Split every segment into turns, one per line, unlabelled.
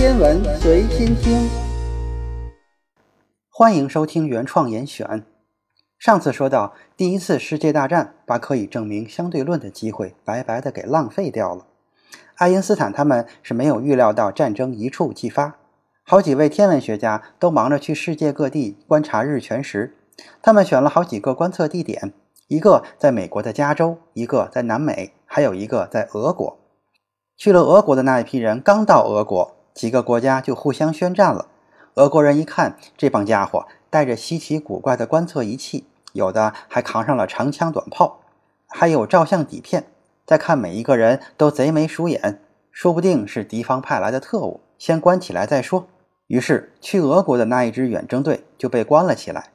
天文随心听，欢迎收听原创严选。上次说到，第一次世界大战把可以证明相对论的机会白白的给浪费掉了。爱因斯坦他们是没有预料到战争一触即发，好几位天文学家都忙着去世界各地观察日全食。他们选了好几个观测地点，一个在美国的加州，一个在南美，还有一个在俄国。去了俄国的那一批人刚到俄国，几个国家就互相宣战了。俄国人一看这帮家伙带着稀奇古怪的观测仪器，有的还扛上了长枪短炮，还有照相底片。再看每一个人都贼眉鼠眼，说不定是敌方派来的特务，先关起来再说。于是去俄国的那一支远征队就被关了起来。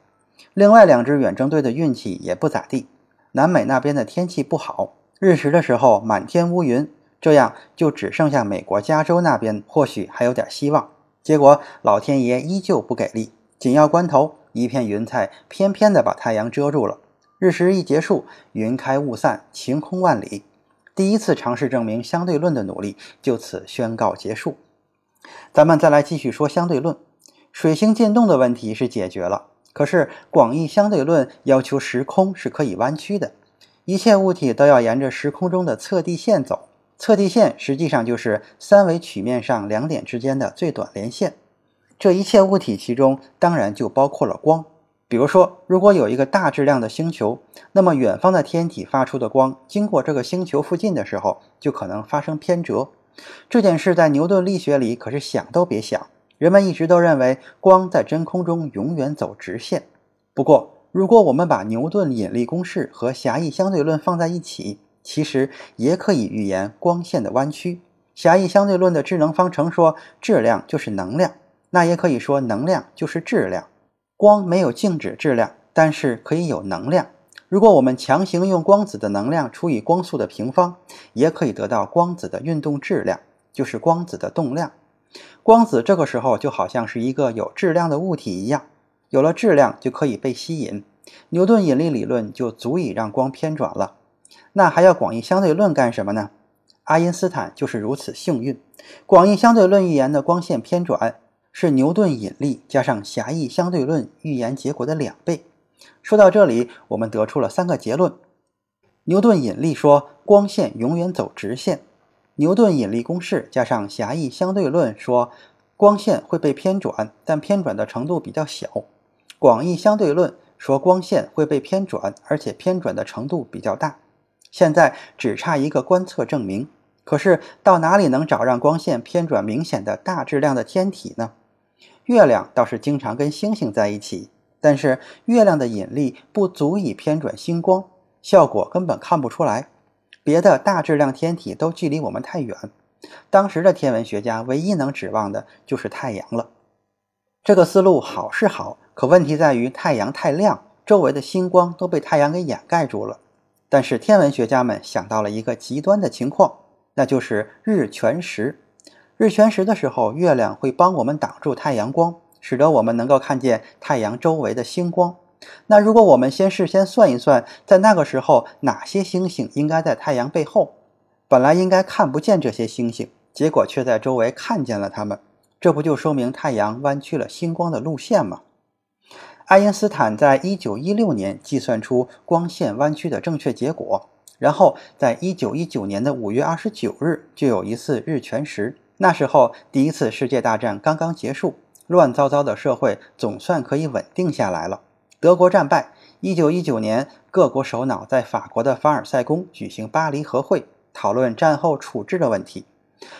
另外两支远征队的运气也不咋地，南美那边的天气不好，日食的时候满天乌云。这样就只剩下美国加州那边或许还有点希望，结果老天爷依旧不给力，紧要关头，一片云彩偏偏的把太阳遮住了。日食一结束，云开雾散，晴空万里，第一次尝试证明相对论的努力就此宣告结束。咱们再来继续说相对论，水星进动的问题是解决了，可是广义相对论要求时空是可以弯曲的，一切物体都要沿着时空中的测地线走。测地线实际上就是三维曲面上两点之间的最短连线。这一切物体其中当然就包括了光。比如说，如果有一个大质量的星球，那么远方的天体发出的光经过这个星球附近的时候，就可能发生偏折。这件事在牛顿力学里可是想都别想。人们一直都认为光在真空中永远走直线。不过，如果我们把牛顿引力公式和狭义相对论放在一起，其实也可以预言光线的弯曲。狭义相对论的智能方程说质量就是能量，那也可以说能量就是质量。光没有静止质量，但是可以有能量。如果我们强行用光子的能量除以光速的平方，也可以得到光子的运动质量，就是光子的动量。光子这个时候就好像是一个有质量的物体一样，有了质量就可以被吸引。牛顿引力理论就足以让光偏转了。那还要广义相对论干什么呢？爱因斯坦就是如此幸运。广义相对论预言的光线偏转是牛顿引力加上狭义相对论预言结果的两倍。说到这里，我们得出了三个结论：牛顿引力说光线永远走直线；牛顿引力公式加上狭义相对论说光线会被偏转，但偏转的程度比较小；广义相对论说光线会被偏转，而且偏转的程度比较大。现在只差一个观测证明，可是到哪里能找让光线偏转明显的大质量的天体呢？月亮倒是经常跟星星在一起，但是月亮的引力不足以偏转星光，效果根本看不出来。别的大质量天体都距离我们太远，当时的天文学家唯一能指望的就是太阳了。这个思路好是好，可问题在于太阳太亮，周围的星光都被太阳给掩盖住了。但是天文学家们想到了一个极端的情况，那就是日全食。日全食的时候，月亮会帮我们挡住太阳光，使得我们能够看见太阳周围的星光。那如果我们先事先算一算，在那个时候哪些星星应该在太阳背后，本来应该看不见这些星星，结果却在周围看见了它们，这不就说明太阳弯曲了星光的路线吗？爱因斯坦在一九一六年计算出光线弯曲的正确结果，然后在一九一九年的五月二十九日就有一次日全食。那时候第一次世界大战刚刚结束，乱糟糟的社会总算可以稳定下来了。德国战败，一九一九年各国首脑在法国的凡尔赛宫举行巴黎和会，讨论战后处置的问题。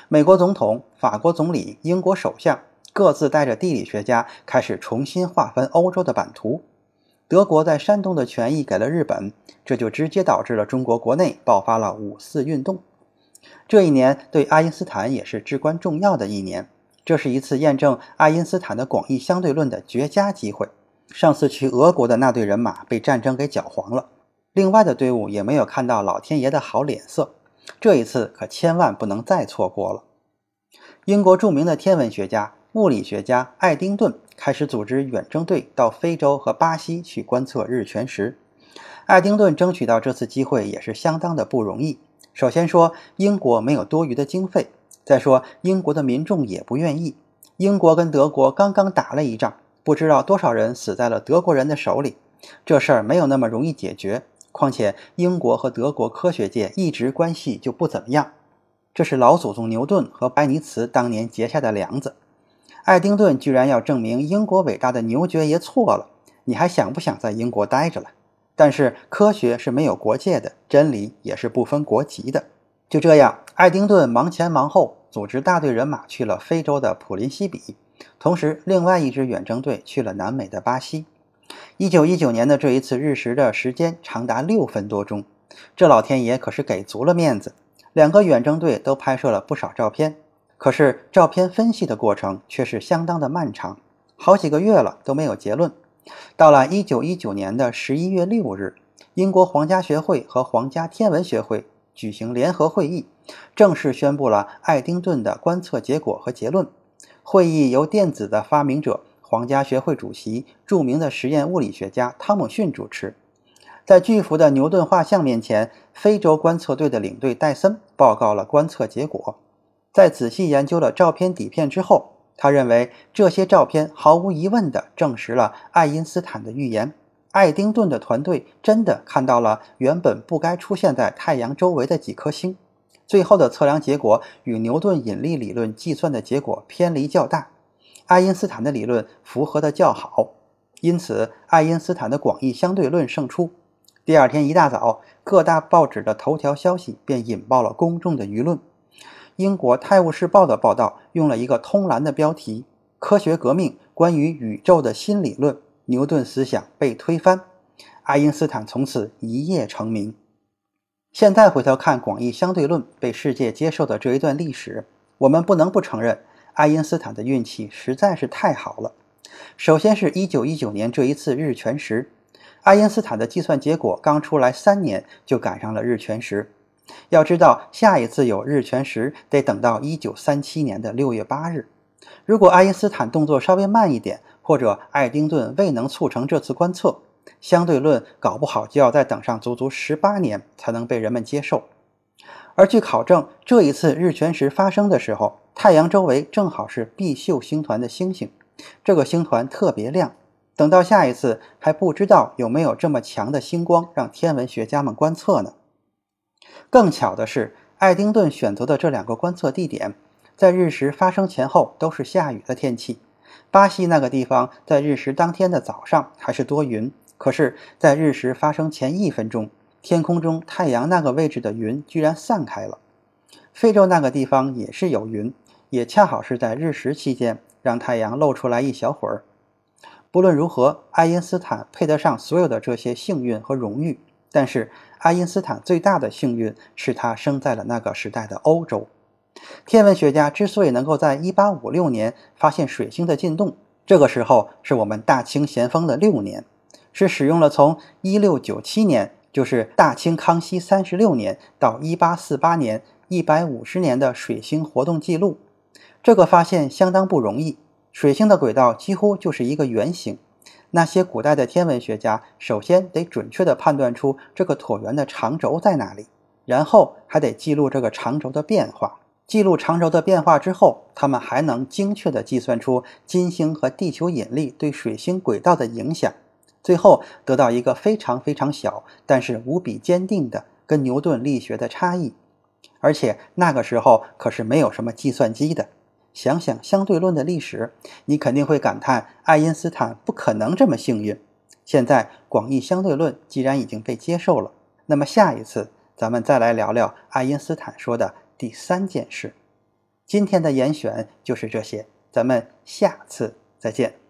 美国总统、法国总理、英国首相。各自带着地理学家开始重新划分欧洲的版图。德国在山东的权益给了日本，这就直接导致了中国国内爆发了五四运动。这一年对爱因斯坦也是至关重要的一年，这是一次验证爱因斯坦的广义相对论的绝佳机会。上次去俄国的那队人马被战争给搅黄了，另外的队伍也没有看到老天爷的好脸色，这一次可千万不能再错过了。英国著名的天文学家。物理学家爱丁顿开始组织远征队到非洲和巴西去观测日全食。爱丁顿争取到这次机会也是相当的不容易。首先说，英国没有多余的经费，再说，英国的民众也不愿意。英国跟德国刚刚打了一仗，不知道多少人死在了德国人的手里。这事儿没有那么容易解决。况且，英国和德国科学界一直关系就不怎么样。这是老祖宗牛顿和白尼茨当年结下的梁子。爱丁顿居然要证明英国伟大的牛爵爷错了，你还想不想在英国待着了？但是科学是没有国界的，真理也是不分国籍的。就这样，爱丁顿忙前忙后，组织大队人马去了非洲的普林西比，同时另外一支远征队去了南美的巴西。一九一九年的这一次日食的时间长达六分多钟，这老天爷可是给足了面子。两个远征队都拍摄了不少照片，可是照片分析的过程却是相当的漫长，好几个月了都没有结论。到了一九一九年的十一月六日，英国皇家学会和皇家天文学会举行联合会议，正式宣布了爱丁顿的观测结果和结论。会议由电子的发明者、皇家学会主席、著名的实验物理学家汤姆逊主持。在巨幅的牛顿画像面前，非洲观测队的领队戴森报告了观测结果。在仔细研究了照片底片之后，他认为这些照片毫无疑问地证实了爱因斯坦的预言：爱丁顿的团队真的看到了原本不该出现在太阳周围的几颗星。最后的测量结果与牛顿引力理论计算的结果偏离较大，爱因斯坦的理论符合的较好，因此爱因斯坦的广义相对论胜出。第二天一大早，各大报纸的头条消息便引爆了公众的舆论。英国《泰晤士报》的报道用了一个通栏的标题：“科学革命，关于宇宙的新理论，牛顿思想被推翻，爱因斯坦从此一夜成名。”现在回头看广义相对论被世界接受的这一段历史，我们不能不承认爱因斯坦的运气实在是太好了。首先是一九一九年这一次日全食。爱因斯坦的计算结果刚出来三年，就赶上了日全食。要知道，下一次有日全食得等到一九三七年的六月八日。如果爱因斯坦动作稍微慢一点，或者爱丁顿未能促成这次观测，相对论搞不好就要再等上足足十八年才能被人们接受。而据考证，这一次日全食发生的时候，太阳周围正好是毕宿星团的星星，这个星团特别亮。等到下一次，还不知道有没有这么强的星光让天文学家们观测呢。更巧的是，爱丁顿选择的这两个观测地点，在日食发生前后都是下雨的天气。巴西那个地方在日食当天的早上还是多云，可是，在日食发生前一分钟，天空中太阳那个位置的云居然散开了。非洲那个地方也是有云，也恰好是在日食期间让太阳露出来一小会儿。不论如何，爱因斯坦配得上所有的这些幸运和荣誉。但是，爱因斯坦最大的幸运是他生在了那个时代的欧洲。天文学家之所以能够在1856年发现水星的进动，这个时候是我们大清咸丰的六年，是使用了从1697年，就是大清康熙三十六年到1848年150年的水星活动记录。这个发现相当不容易。水星的轨道几乎就是一个圆形，那些古代的天文学家首先得准确地判断出这个椭圆的长轴在哪里，然后还得记录这个长轴的变化。记录长轴的变化之后，他们还能精确地计算出金星和地球引力对水星轨道的影响，最后得到一个非常非常小，但是无比坚定的跟牛顿力学的差异。而且那个时候可是没有什么计算机的。想想相对论的历史，你肯定会感叹爱因斯坦不可能这么幸运。现在广义相对论既然已经被接受了，那么下一次咱们再来聊聊爱因斯坦说的第三件事。今天的严选就是这些，咱们下次再见。